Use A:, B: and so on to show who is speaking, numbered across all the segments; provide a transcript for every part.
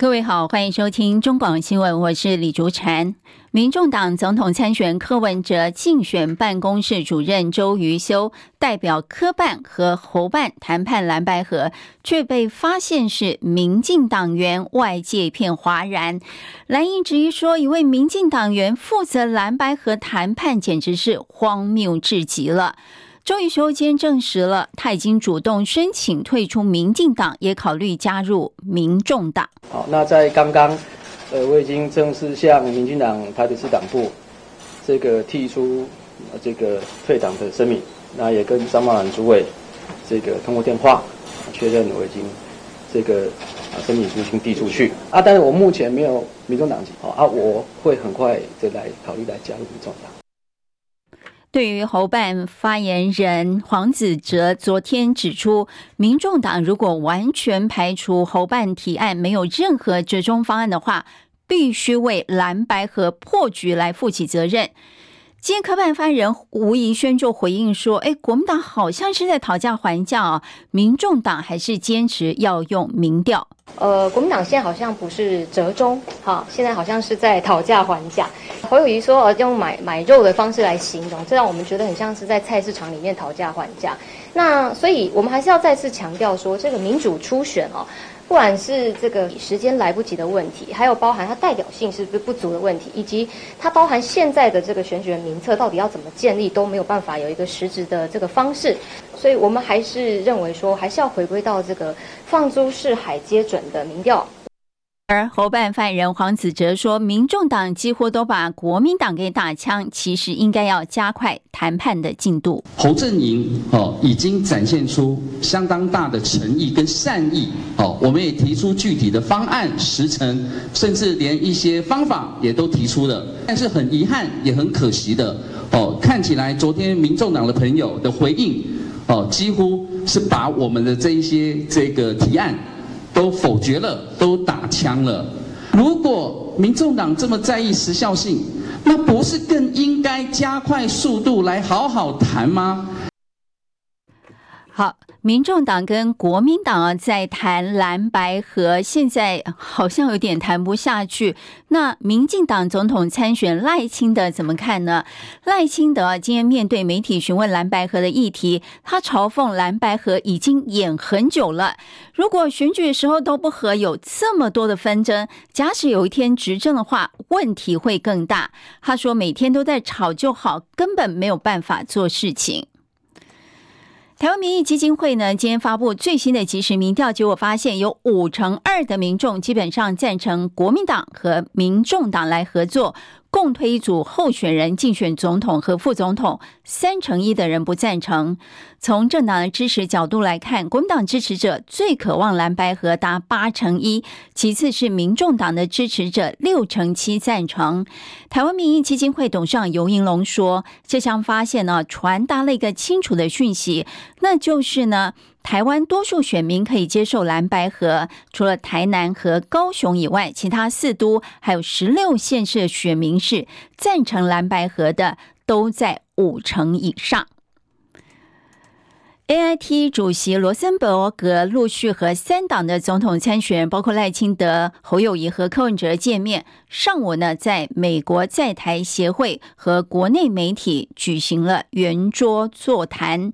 A: 各位好，欢迎收听中广新闻，我是李竹婵。民众党总统参选柯文哲竞选办公室主任周瑜修代表柯办和侯办谈判蓝白合，却被发现是民进党员，外界一片哗然。蓝营质疑说，一位民进党员负责蓝白合谈判，简直是荒谬至极了。周瑜修今天证实了，他已经主动申请退出民进党，也考虑加入民众党。
B: 好，那在刚刚，呃，我已经正式向民进党台北市党部这个提出这个退党的声明，那也跟张茂兰主委这个通过电话确认，我已经这个啊声明书已经递出去啊，但是我目前没有民众党籍，好啊，我会很快的来考虑来加入民众党。
A: 对于侯办发言人黄子哲昨天指出，民众党如果完全排除侯办提案，没有任何折中方案的话，必须为蓝白合破局来负起责任。今天科办发言人吴怡轩就回应说：“哎，国民党好像是在讨价还价啊，民众党还是坚持要用民调。”
C: 呃，国民党现在好像不是折中，哈，现在好像是在讨价还价。侯友宜说，呃，用买买肉的方式来形容，这让我们觉得很像是在菜市场里面讨价还价。那所以我们还是要再次强调说，这个民主初选哦。不管是这个时间来不及的问题，还有包含它代表性是不是不足的问题，以及它包含现在的这个选举人名册到底要怎么建立，都没有办法有一个实质的这个方式，所以我们还是认为说，还是要回归到这个放诸四海皆准的民调。
A: 而侯办犯人黄子哲说，民众党几乎都把国民党给打枪，其实应该要加快谈判的进度。
D: 侯阵营哦，已经展现出相当大的诚意跟善意哦，我们也提出具体的方案时程，甚至连一些方法也都提出了。但是很遗憾，也很可惜的哦，看起来昨天民众党的朋友的回应哦，几乎是把我们的这一些这个提案。都否决了，都打枪了。如果民众党这么在意时效性，那不是更应该加快速度来好好谈吗？
A: 好。民众党跟国民党啊，在谈蓝白合，现在好像有点谈不下去。那民进党总统参选赖清德怎么看呢？赖清德今天面对媒体询问蓝白合的议题，他嘲讽蓝白合已经演很久了。如果选举的时候都不和，有这么多的纷争，假使有一天执政的话，问题会更大。他说每天都在吵就好，根本没有办法做事情。台湾民意基金会呢，今天发布最新的即时民调结果，发现有五成二的民众基本上赞成国民党和民众党来合作。共推一组候选人竞选总统和副总统，三成一的人不赞成。从政党的支持角度来看，国民党支持者最渴望蓝白合达八成一，其次是民众党的支持者六成七赞成。台湾民意基金会董事长游盈隆说：“这项发现呢，传达了一个清楚的讯息，那就是呢。”台湾多数选民可以接受蓝白河，除了台南和高雄以外，其他四都还有十六县市的选民是赞成蓝白河的，都在五成以上。AIT 主席罗森伯格陆续和三党的总统参选，包括赖清德、侯友谊和柯文哲见面。上午呢，在美国在台协会和国内媒体举行了圆桌座谈。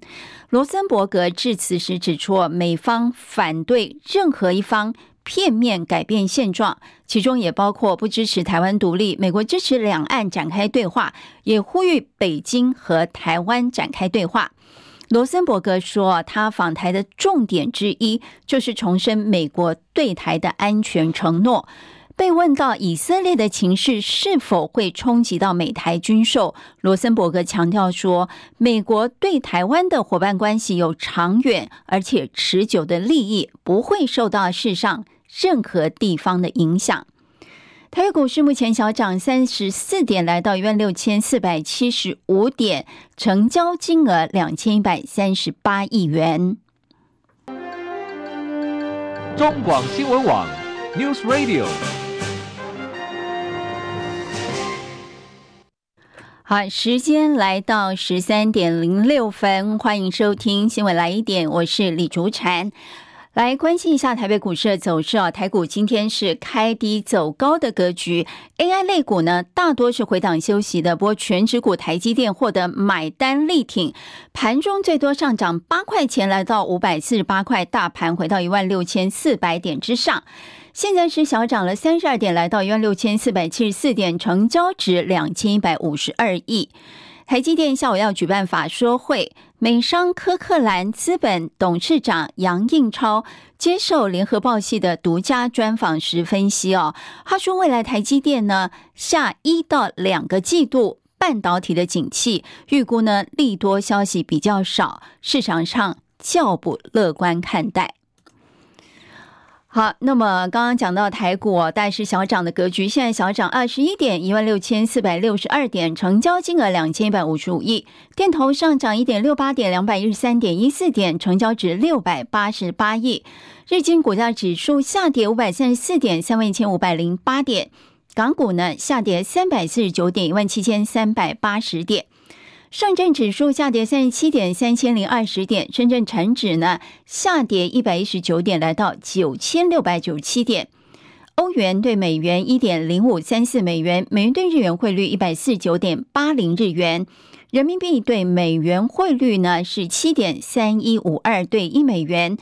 A: 罗森伯格致辞时指出，美方反对任何一方片面改变现状，其中也包括不支持台湾独立。美国支持两岸展开对话，也呼吁北京和台湾展开对话。罗森伯格说，他访台的重点之一就是重申美国对台的安全承诺。被问到以色列的情势是否会冲击到美台军售，罗森伯格强调说，美国对台湾的伙伴关系有长远而且持久的利益，不会受到世上任何地方的影响。台北股市目前小涨三十四点，来到一万六千四百七十五点，成交金额两千一百三十八亿元。
E: 中广新闻网 News Radio。
A: 好，时间来到十三点零六分，欢迎收听新闻来一点，我是李竹婵。来关心一下台北股市的走势啊，台股今天是开低走高的格局，AI 类股呢大多是回档休息的，不过全指股台积电获得买单力挺，盘中最多上涨八块钱，来到五百四十八块，大盘回到一万六千四百点之上，现在是小涨了三十二点，来到一万六千四百七十四点，成交值两千一百五十二亿。台积电下午要举办法说会，美商科克兰资本董事长杨应超接受联合报系的独家专访时分析哦，他说未来台积电呢下一到两个季度半导体的景气预估呢利多消息比较少，市场上较不乐观看待。好，那么刚刚讲到台股，大概是小涨的格局，现在小涨二十一点，一万六千四百六十二点，成交金额两千一百五十五亿。电投上涨一点六八点，两百一十三点一四点，成交值六百八十八亿。日经股价指数下跌五百三十四点，三万一千五百零八点。港股呢下跌三百四十九点，一万七千三百八十点。上证指数下跌三十七点，三千零二十点；深圳成指呢下跌一百一十九点，来到九千六百九十七点。欧元对美元一点零五三四美元，美元对日元汇率一百四十九点八零日元，人民币对美元汇率呢是七点三一五二对一美元。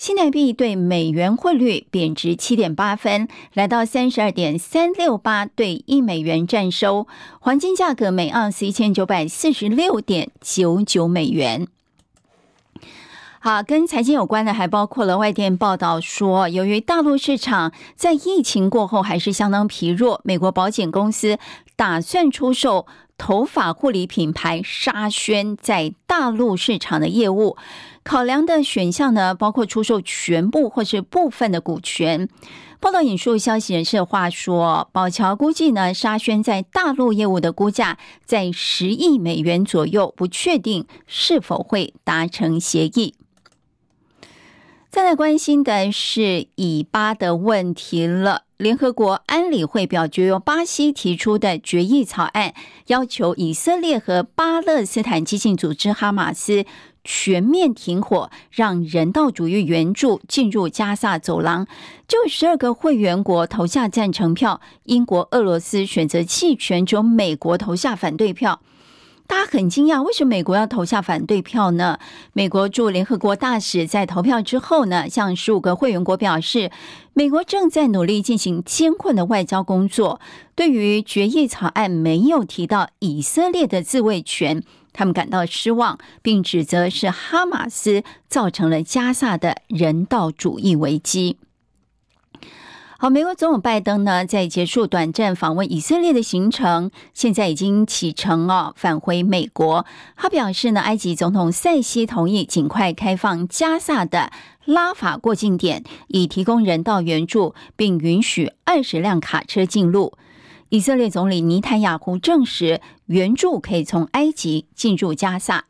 A: 新台币对美元汇率贬值七点八分，来到三十二点三六八对一美元占收。黄金价格每盎司一千九百四十六点九九美元。好，跟财经有关的还包括了外电报道说，由于大陆市场在疫情过后还是相当疲弱，美国保险公司打算出售头发护理品牌沙宣在大陆市场的业务。考量的选项呢，包括出售全部或是部分的股权。报道引述消息人士的话说，宝桥估计呢，沙宣在大陆业务的估价在十亿美元左右，不确定是否会达成协议。再来关心的是以巴的问题了。联合国安理会表决由巴西提出的决议草案，要求以色列和巴勒斯坦激进组织哈马斯。全面停火，让人道主义援助进入加萨走廊。就十二个会员国投下赞成票，英国、俄罗斯选择弃权，只有美国投下反对票。大家很惊讶，为什么美国要投下反对票呢？美国驻联合国大使在投票之后呢，向十五个会员国表示，美国正在努力进行艰困的外交工作。对于决议草案没有提到以色列的自卫权。他们感到失望，并指责是哈马斯造成了加萨的人道主义危机。好，美国总统拜登呢，在结束短暂访问以色列的行程，现在已经启程哦，返回美国。他表示呢，埃及总统塞西同意尽快开放加萨的拉法过境点，以提供人道援助，并允许二十辆卡车进入。以色列总理尼坦雅胡证实，援助可以从埃及进入加萨。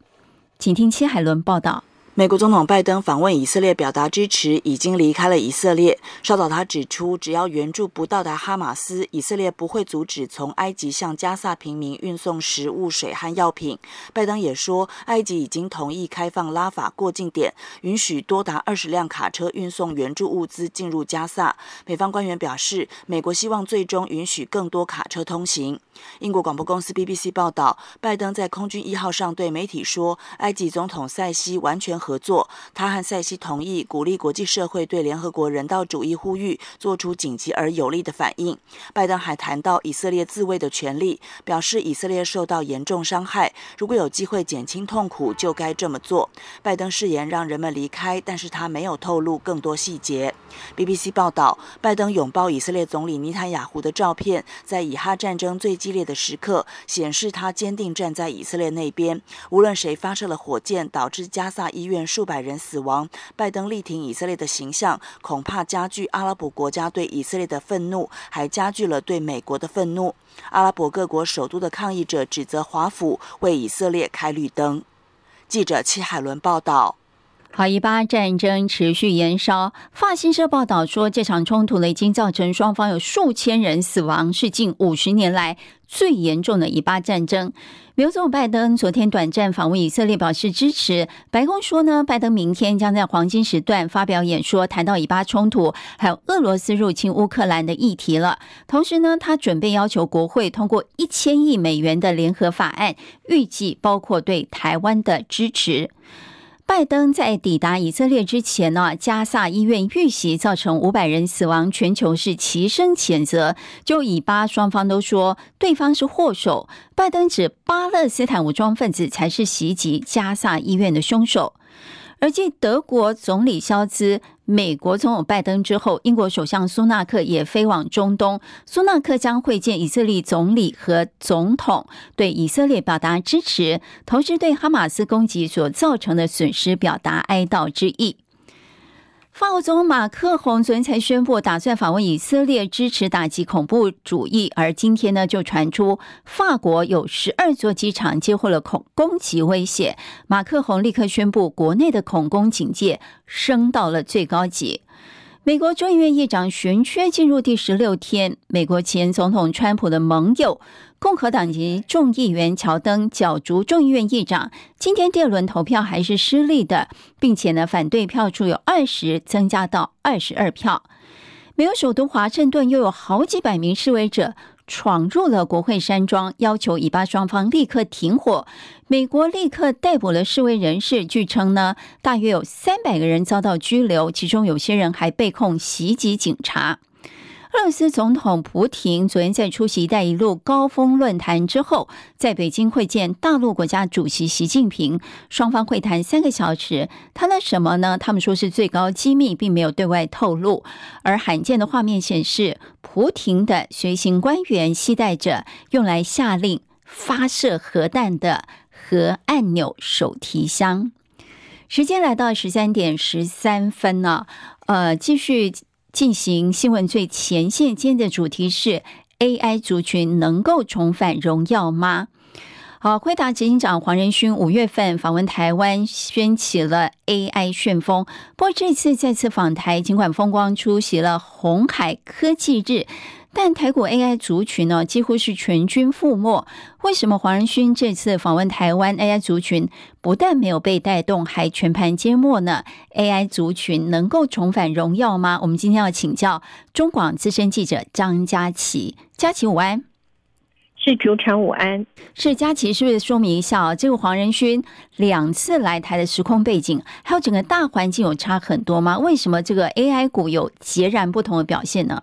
A: 请听戚海伦报道。
F: 美国总统拜登访问以色列，表达支持，已经离开了以色列。稍早，他指出，只要援助不到达哈马斯，以色列不会阻止从埃及向加萨平民运送食物、水和药品。拜登也说，埃及已经同意开放拉法过境点，允许多达二十辆卡车运送援助物资进入加萨。美方官员表示，美国希望最终允许更多卡车通行。英国广播公司 BBC 报道，拜登在空军一号上对媒体说，埃及总统塞西完全合作。他和塞西同意鼓励国际社会对联合国人道主义呼吁做出紧急而有力的反应。拜登还谈到以色列自卫的权利，表示以色列受到严重伤害，如果有机会减轻痛苦，就该这么做。拜登誓言让人们离开，但是他没有透露更多细节。BBC 报道，拜登拥抱以色列总理尼坦雅胡的照片，在以哈战争最激烈的时刻，显示他坚定站在以色列那边。无论谁发射了火箭，导致加萨医。院数百人死亡。拜登力挺以色列的形象，恐怕加剧阿拉伯国家对以色列的愤怒，还加剧了对美国的愤怒。阿拉伯各国首都的抗议者指责华府为以色列开绿灯。记者戚海伦报道。
A: 好，以巴战争持续延烧。法新社报道说，这场冲突已经造成双方有数千人死亡，是近五十年来最严重的以巴战争。美国总拜登昨天短暂访问以色列，表示支持。白宫说呢，拜登明天将在黄金时段发表演说，谈到以巴冲突还有俄罗斯入侵乌克兰的议题了。同时呢，他准备要求国会通过一千亿美元的联合法案，预计包括对台湾的支持。拜登在抵达以色列之前呢，加萨医院遇袭造成五百人死亡，全球是齐声谴责。就以巴双方都说对方是祸首，拜登指巴勒斯坦武装分子才是袭击加萨医院的凶手。而继德国总理肖兹、美国总统拜登之后，英国首相苏纳克也飞往中东。苏纳克将会见以色列总理和总统，对以色列表达支持，同时对哈马斯攻击所造成的损失表达哀悼之意。法国总统马克宏昨天才宣布打算访问以色列，支持打击恐怖主义。而今天呢，就传出法国有十二座机场接获了恐攻击威胁。马克宏立刻宣布，国内的恐攻警戒升到了最高级。美国众议院议长悬缺进入第十六天，美国前总统川普的盟友。共和党籍众议员乔登角逐众议院议长，今天第二轮投票还是失利的，并且呢，反对票数有二十增加到二十二票。美国首都华盛顿又有好几百名示威者闯入了国会山庄，要求以巴双方立刻停火。美国立刻逮捕了示威人士，据称呢，大约有三百个人遭到拘留，其中有些人还被控袭击警察。俄罗斯总统普亭昨天在出席“一带一路”高峰论坛之后，在北京会见大陆国家主席习近平，双方会谈三个小时。谈了什么呢？他们说是最高机密，并没有对外透露。而罕见的画面显示，普亭的随行官员携带着用来下令发射核弹的核按钮手提箱。时间来到十三点十三分呢，呃，继续。进行新闻最前线，今天的主题是 AI 族群能够重返荣耀吗？好，辉达执行长黄仁勋五月份访问台湾，掀起了 AI 旋风。不过这次再次访台，尽管风光出席了鸿海科技日。但台股 AI 族群呢，几乎是全军覆没。为什么黄仁勋这次访问台湾，AI 族群不但没有被带动，还全盘皆末呢？AI 族群能够重返荣耀吗？我们今天要请教中广资深记者张佳琪。佳琪午安，
G: 是主持人午安，
A: 是佳琪，是不是说明一下啊？这个黄仁勋两次来台的时空背景，还有整个大环境有差很多吗？为什么这个 AI 股有截然不同的表现呢？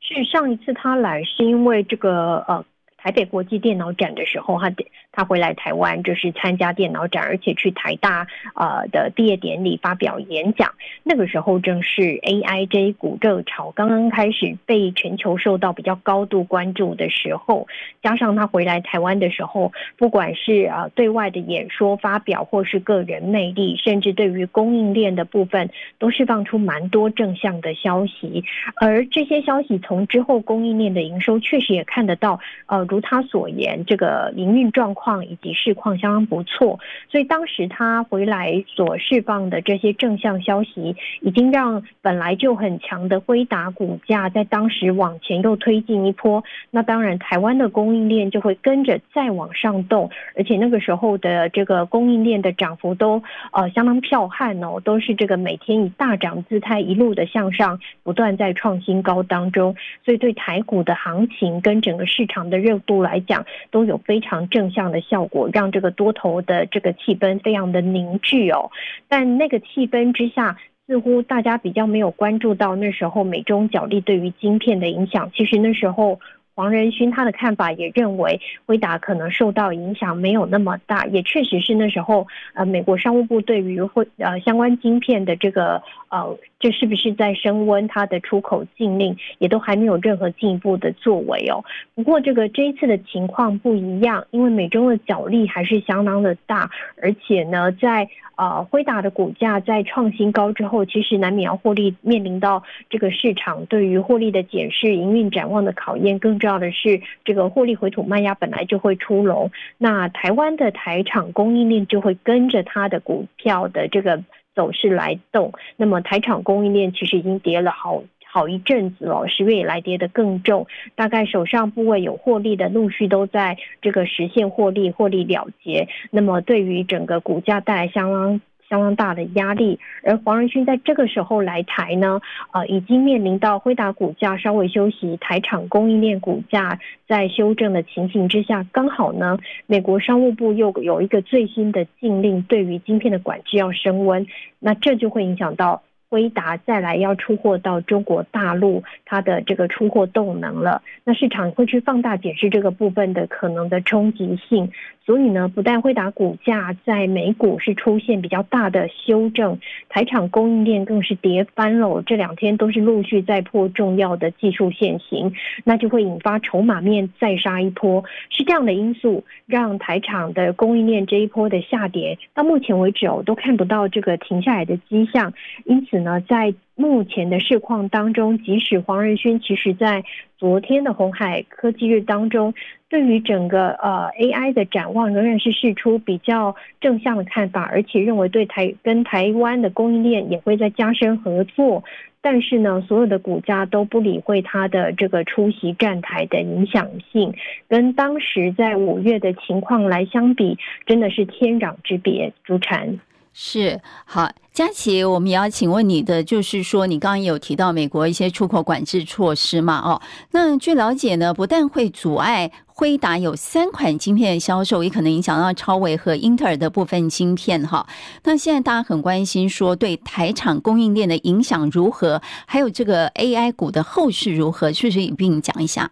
G: 是上一次他来是因为这个呃。台北国际电脑展的时候，他他回来台湾就是参加电脑展，而且去台大呃的毕业典礼发表演讲。那个时候正是 AI 这一股热潮刚刚开始被全球受到比较高度关注的时候，加上他回来台湾的时候，不管是啊对外的演说发表，或是个人魅力，甚至对于供应链的部分，都释放出蛮多正向的消息。而这些消息从之后供应链的营收确实也看得到，呃。如他所言，这个营运状况况以及市况相当不错，所以当时他回来所释放的这些正向消息，已经让本来就很强的辉达股价在当时往前又推进一波。那当然，台湾的供应链就会跟着再往上动，而且那个时候的这个供应链的涨幅都呃相当彪悍哦，都是这个每天以大涨姿态一路的向上，不断在创新高当中，所以对台股的行情跟整个市场的热度来讲都有非常正向的效果，让这个多头的这个气氛非常的凝聚哦。但那个气氛之下，似乎大家比较没有关注到那时候美中角力对于晶片的影响。其实那时候黄仁勋他的看法也认为，辉达可能受到影响没有那么大，也确实是那时候呃美国商务部对于会呃相关晶片的这个呃这是不是在升温它的出口禁令，也都还没有任何进一步的作为哦。不过这个这一次的情况不一样，因为美中的角力还是相当的大，而且呢，在呃辉达的股价在创新高之后，其实难免要获利，面临到这个市场对于获利的检视、营运展望的考验。更重要的是，这个获利回吐卖压本来就会出笼，那台湾的台厂供应链就会跟着它的股票的这个走势来动。那么台场供应链其实已经跌了好好一阵子了，十月以来跌得更重，大概手上部位有获利的，陆续都在这个实现获利、获利了结。那么对于整个股价带来相当。相当大的压力，而黄仁勋在这个时候来台呢，呃，已经面临到辉达股价稍微休息，台厂供应链股价在修正的情形之下，刚好呢，美国商务部又有一个最新的禁令，对于晶片的管制要升温，那这就会影响到。辉达再来要出货到中国大陆，它的这个出货动能了，那市场会去放大解释这个部分的可能的冲击性。所以呢，不但辉达股价在美股是出现比较大的修正，台厂供应链更是跌翻了。这两天都是陆续在破重要的技术线型，那就会引发筹码面再杀一波。是这样的因素让台厂的供应链这一波的下跌，到目前为止哦，都看不到这个停下来的迹象，因此。呢，在目前的市况当中，即使黄仁勋其实在昨天的红海科技日当中，对于整个呃 AI 的展望仍然是释出比较正向的看法，而且认为对台跟台湾的供应链也会再加深合作。但是呢，所有的股价都不理会他的这个出席站台的影响性，跟当时在五月的情况来相比，真的是天壤之别。主产。
A: 是好，佳琪，我们也要请问你的，就是说，你刚刚有提到美国一些出口管制措施嘛？哦，那据了解呢，不但会阻碍辉达有三款晶片销售，也可能影响到超微和英特尔的部分晶片哈。那现在大家很关心，说对台厂供应链的影响如何，还有这个 AI 股的后市如何，是不是也并讲一下？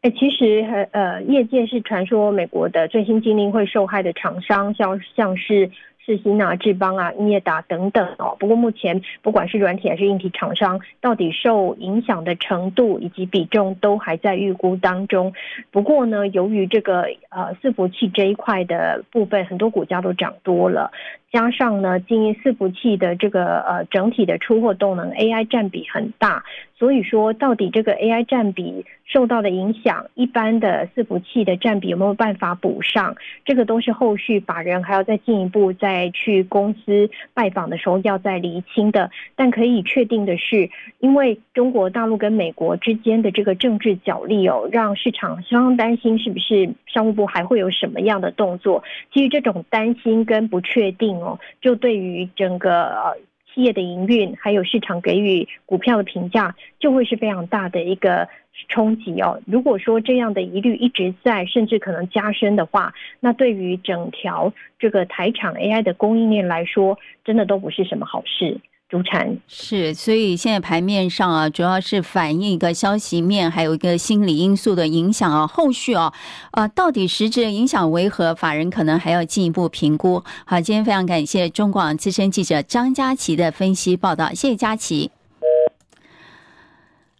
G: 哎，其实呃，业界是传说美国的最新禁令会受害的厂商，像像是。世芯啊、智邦啊、英业达等等哦。不过目前不管是软体还是硬体厂商，到底受影响的程度以及比重都还在预估当中。不过呢，由于这个呃伺服器这一块的部分，很多股价都涨多了。加上呢，经营伺服器的这个呃整体的出货动能，AI 占比很大，所以说到底这个 AI 占比受到的影响，一般的伺服器的占比有没有办法补上？这个都是后续法人还要再进一步再去公司拜访的时候要再厘清的。但可以确定的是，因为中国大陆跟美国之间的这个政治角力哦，让市场相当担心是不是商务部还会有什么样的动作？其实这种担心跟不确定。哦，就对于整个呃业的营运，还有市场给予股票的评价，就会是非常大的一个冲击哦。如果说这样的疑虑一直在，甚至可能加深的话，那对于整条这个台厂 AI 的供应链来说，真的都不是什么好事。主产
A: 是，所以现在盘面上啊，主要是反映一个消息面，还有一个心理因素的影响啊。后续啊，呃，到底实质影响为何？法人可能还要进一步评估。好，今天非常感谢中广资深记者张佳琪的分析报道，谢谢佳琪。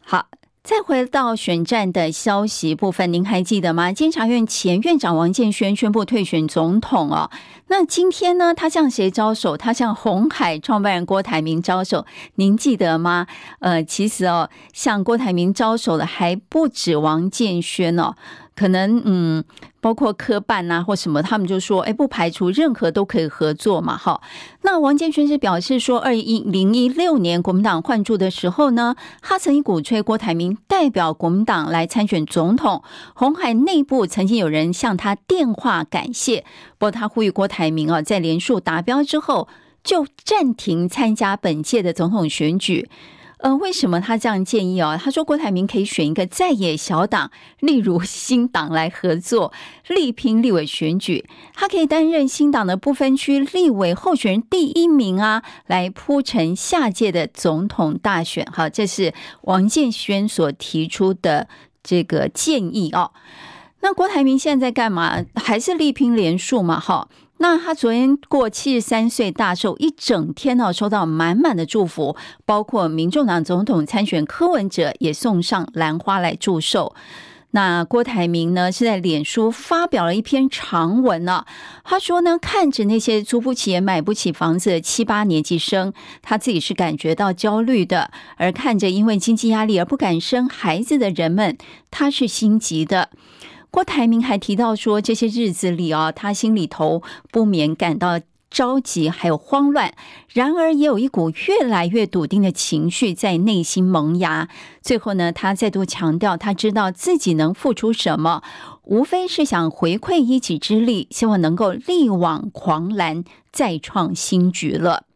A: 好。再回到选战的消息部分，您还记得吗？监察院前院长王建轩宣布退选总统哦。那今天呢，他向谁招手？他向红海创办人郭台铭招手。您记得吗？呃，其实哦，向郭台铭招手的还不止王建轩哦。可能嗯，包括科办啊或什么，他们就说，哎，不排除任何都可以合作嘛，哈。那王建煊是表示说，二一零一六年国民党换柱的时候呢，他曾经鼓吹郭台铭代表国民党来参选总统。红海内部曾经有人向他电话感谢，不过他呼吁郭台铭啊，在连署达标之后，就暂停参加本届的总统选举。呃，为什么他这样建议哦？他说郭台铭可以选一个在野小党，例如新党来合作，力拼立委选举。他可以担任新党的不分区立委候选人第一名啊，来铺陈下届的总统大选。好，这是王建煊所提出的这个建议哦。那郭台铭现在在干嘛？还是力拼连署嘛？哈。那他昨天过七十三岁大寿，一整天呢，收到满满的祝福，包括民众党总统参选柯文哲也送上兰花来祝寿。那郭台铭呢，是在脸书发表了一篇长文呢、他说呢，看着那些租不起也买不起房子的七八年级生，他自己是感觉到焦虑的；而看着因为经济压力而不敢生孩子的人们，他是心急的。郭台铭还提到说，这些日子里啊，他心里头不免感到。着急，还有慌乱，然而也有一股越来越笃定的情绪在内心萌芽。最后呢，他再度强调，他知道自己能付出什么，无非是想回馈一己之力，希望能够力挽狂澜，再创新局了。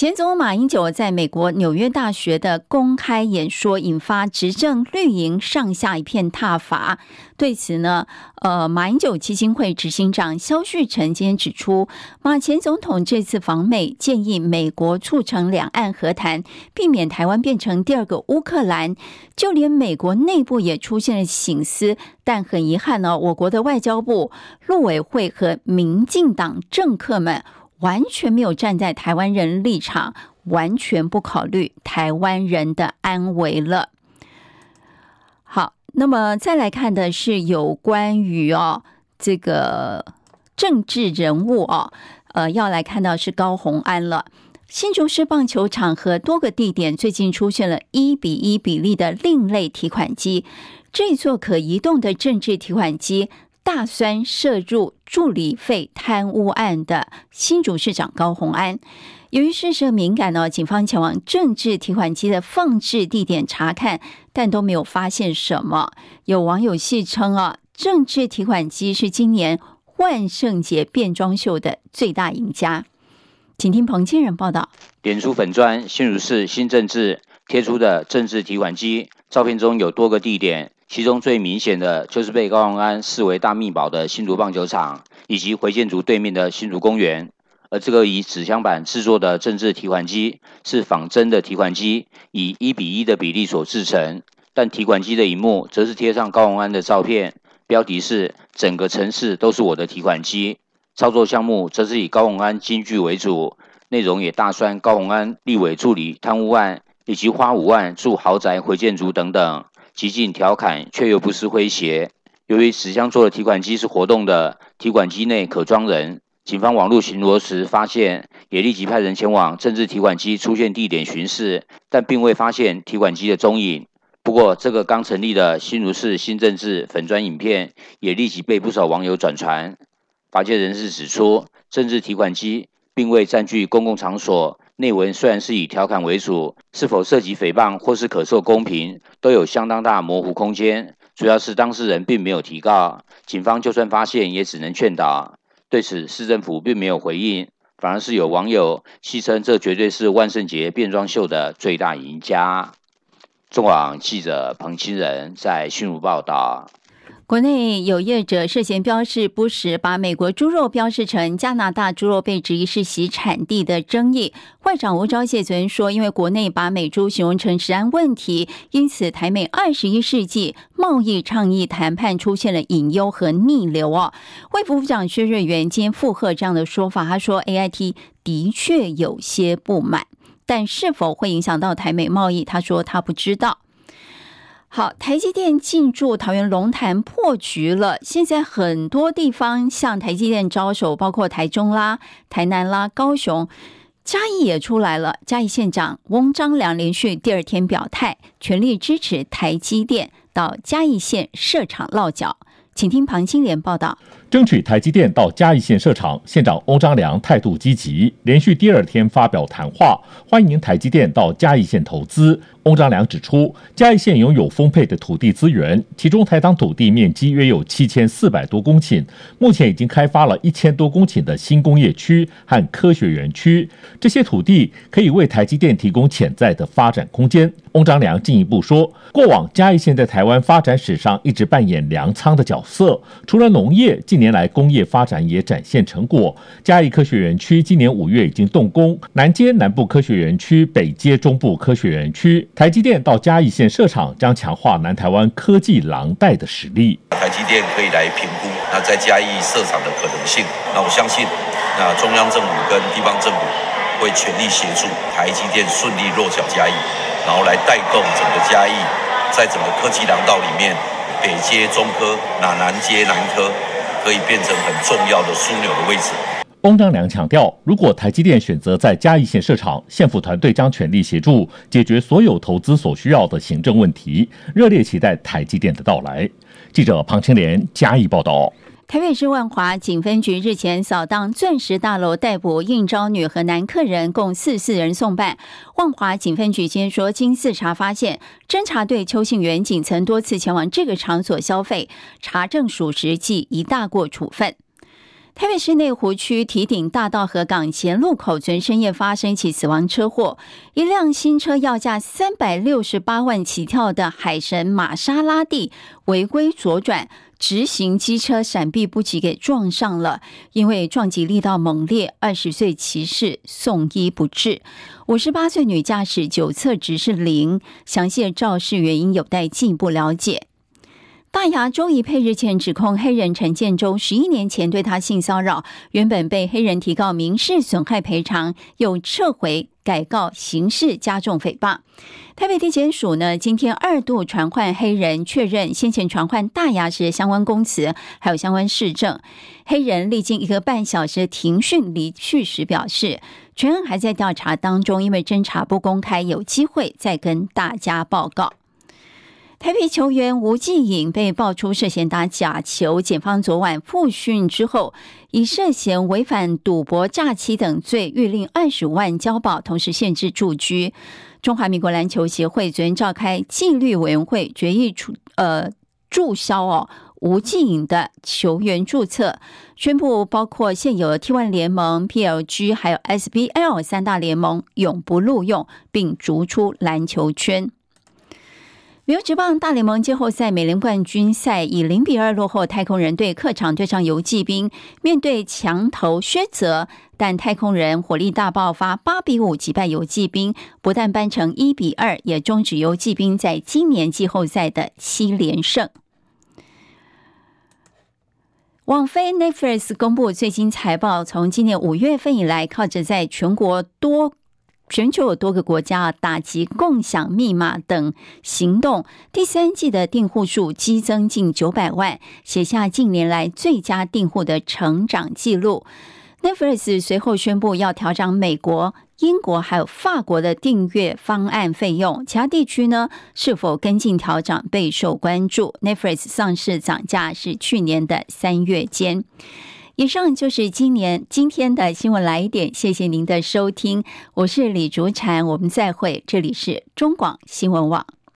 A: 前总统马英九在美国纽约大学的公开演说，引发执政绿营上下一片挞伐。对此呢，呃，马英九基金会执行长萧旭岑今天指出，马前总统这次访美，建议美国促成两岸和谈，避免台湾变成第二个乌克兰。就连美国内部也出现了醒思，但很遗憾呢，我国的外交部、陆委会和民进党政客们。完全没有站在台湾人立场，完全不考虑台湾人的安危了。好，那么再来看的是有关于哦这个政治人物哦，呃，要来看到是高虹安了。新竹市棒球场和多个地点最近出现了一比一比例的另类提款机，这座可移动的政治提款机。大酸涉入助理费贪污案的新竹市长高虹安，由于事实敏感呢，警方前往政治提款机的放置地点查看，但都没有发现什么。有网友戏称啊，政治提款机是今年万圣节变装秀的最大赢家。请听彭清仁报道。
H: 脸书粉砖新竹市新政治贴出的政治提款机照片中有多个地点。其中最明显的就是被高虹安视为大秘宝的新竹棒球场，以及回建筑对面的新竹公园。而这个以纸箱板制作的政治提款机是仿真的提款机，以一比一的比例所制成。但提款机的萤幕则是贴上高虹安的照片，标题是“整个城市都是我的提款机”。操作项目则是以高宏安金句为主，内容也大酸高宏安立委助理贪污案，以及花五万住豪宅回建筑等等。极尽调侃，却又不失诙谐。由于纸箱做的提款机是活动的，提款机内可装人。警方网络巡逻时发现，也立即派人前往政治提款机出现地点巡视，但并未发现提款机的踪影。不过，这个刚成立的新竹市新政治粉砖影片也立即被不少网友转传。法界人士指出，政治提款机并未占据公共场所。内文虽然是以调侃为主，是否涉及诽谤或是可受公平，都有相当大模糊空间。主要是当事人并没有提告，警方就算发现，也只能劝导。对此，市政府并没有回应，反而是有网友戏称这绝对是万圣节变装秀的最大赢家。中广记者彭清仁在新竹报道。
A: 国内有业者涉嫌标示不实，把美国猪肉标示成加拿大猪肉，被质疑是洗产地的争议。外长吴钊燮昨天说，因为国内把美猪形容成食安问题，因此台美二十一世纪贸易倡议谈判出现了隐忧和逆流哦。卫福部长薛瑞元今天附和这样的说法，他说 AIT 的确有些不满，但是否会影响到台美贸易，他说他不知道。好，台积电进驻桃园龙潭破局了。现在很多地方向台积电招手，包括台中啦、台南啦、高雄、嘉义也出来了。嘉义县长翁章良连续第二天表态，全力支持台积电到嘉义县设厂落脚。请听庞清莲报道。
I: 争取台积电到嘉义县设厂，县长翁章良态度积极，连续第二天发表谈话，欢迎台积电到嘉义县投资。翁章良指出，嘉义县拥有丰沛的土地资源，其中台糖土地面积约有七千四百多公顷，目前已经开发了一千多公顷的新工业区和科学园区，这些土地可以为台积电提供潜在的发展空间。翁章良进一步说，过往嘉义县在台湾发展史上一直扮演粮仓的角色，除了农业，近年来工业发展也展现成果。嘉义科学园区今年五月已经动工，南接南部科学园区，北接中部科学园区。台积电到嘉义县设厂，将强化南台湾科技廊带的实力。
J: 台积电可以来评估那在嘉义设厂的可能性。那我相信，那中央政府跟地方政府会全力协助台积电顺利落脚嘉义，然后来带动整个嘉义在整个科技廊道里面。北接中科，那南接南科，可以变成很重要的枢纽的位置。
I: 翁章良强调，如果台积电选择在嘉义县设厂，县府团队将全力协助解决所有投资所需要的行政问题。热烈期待台积电的到来。记者庞青莲嘉义报道。
A: 台北市万华警分局日前扫荡钻石大楼，逮捕应召女和男客人，共四四人送办。万华警分局今说，经四查发现，侦查队邱姓员警曾多次前往这个场所消费，查证属实，记一大过处分。台北市内湖区提顶大道和港前路口，昨深夜发生一起死亡车祸，一辆新车要价三百六十八万起跳的海神玛莎拉蒂违规左转，直行机车闪避不及，给撞上了。因为撞击力道猛烈，二十岁骑士送医不治，五十八岁女驾驶酒测值是零，详细的肇事原因有待进一步了解。大牙周宜霈日前指控黑人陈建州十一年前对他性骚扰，原本被黑人提告民事损害赔偿，又撤回改告刑事加重诽谤。台北地检署呢，今天二度传唤黑人确认先前传唤大牙时的相关供词，还有相关事证。黑人历经一个半小时庭讯离去时表示，全案还在调查当中，因为侦查不公开，有机会再跟大家报告。台北球员吴季颖被爆出涉嫌打假球，检方昨晚复讯之后，以涉嫌违反赌博诈欺等罪，諭令二十万交保，同时限制住居。中华民国篮球协会昨天召开纪律委员会，决议处呃注销哦吴季颖的球员注册，宣布包括现有 T1 联盟、PLG 还有 SBL 三大联盟永不录用，并逐出篮球圈。美国职棒大联盟季后赛美联冠军赛以零比二落后太空人队，客场对上游骑兵。面对强投薛泽，但太空人火力大爆发，八比五击败游骑兵，不但扳成一比二，也终止游骑兵在今年季后赛的七连胜。网飞 Netflix 公布最新财报，从今年五月份以来，靠着在全国多。全球有多个国家啊打击共享密码等行动，第三季的订户数激增近九百万，写下近年来最佳订户的成长记录。Netflix 随后宣布要调涨美国、英国还有法国的订阅方案费用，其他地区呢，是否跟进调涨备受关注。Netflix 上市涨价是去年的三月间。以上就是今年今天的新闻来一点，谢谢您的收听，我是李竹婵，我们再会，这里是中广新闻网。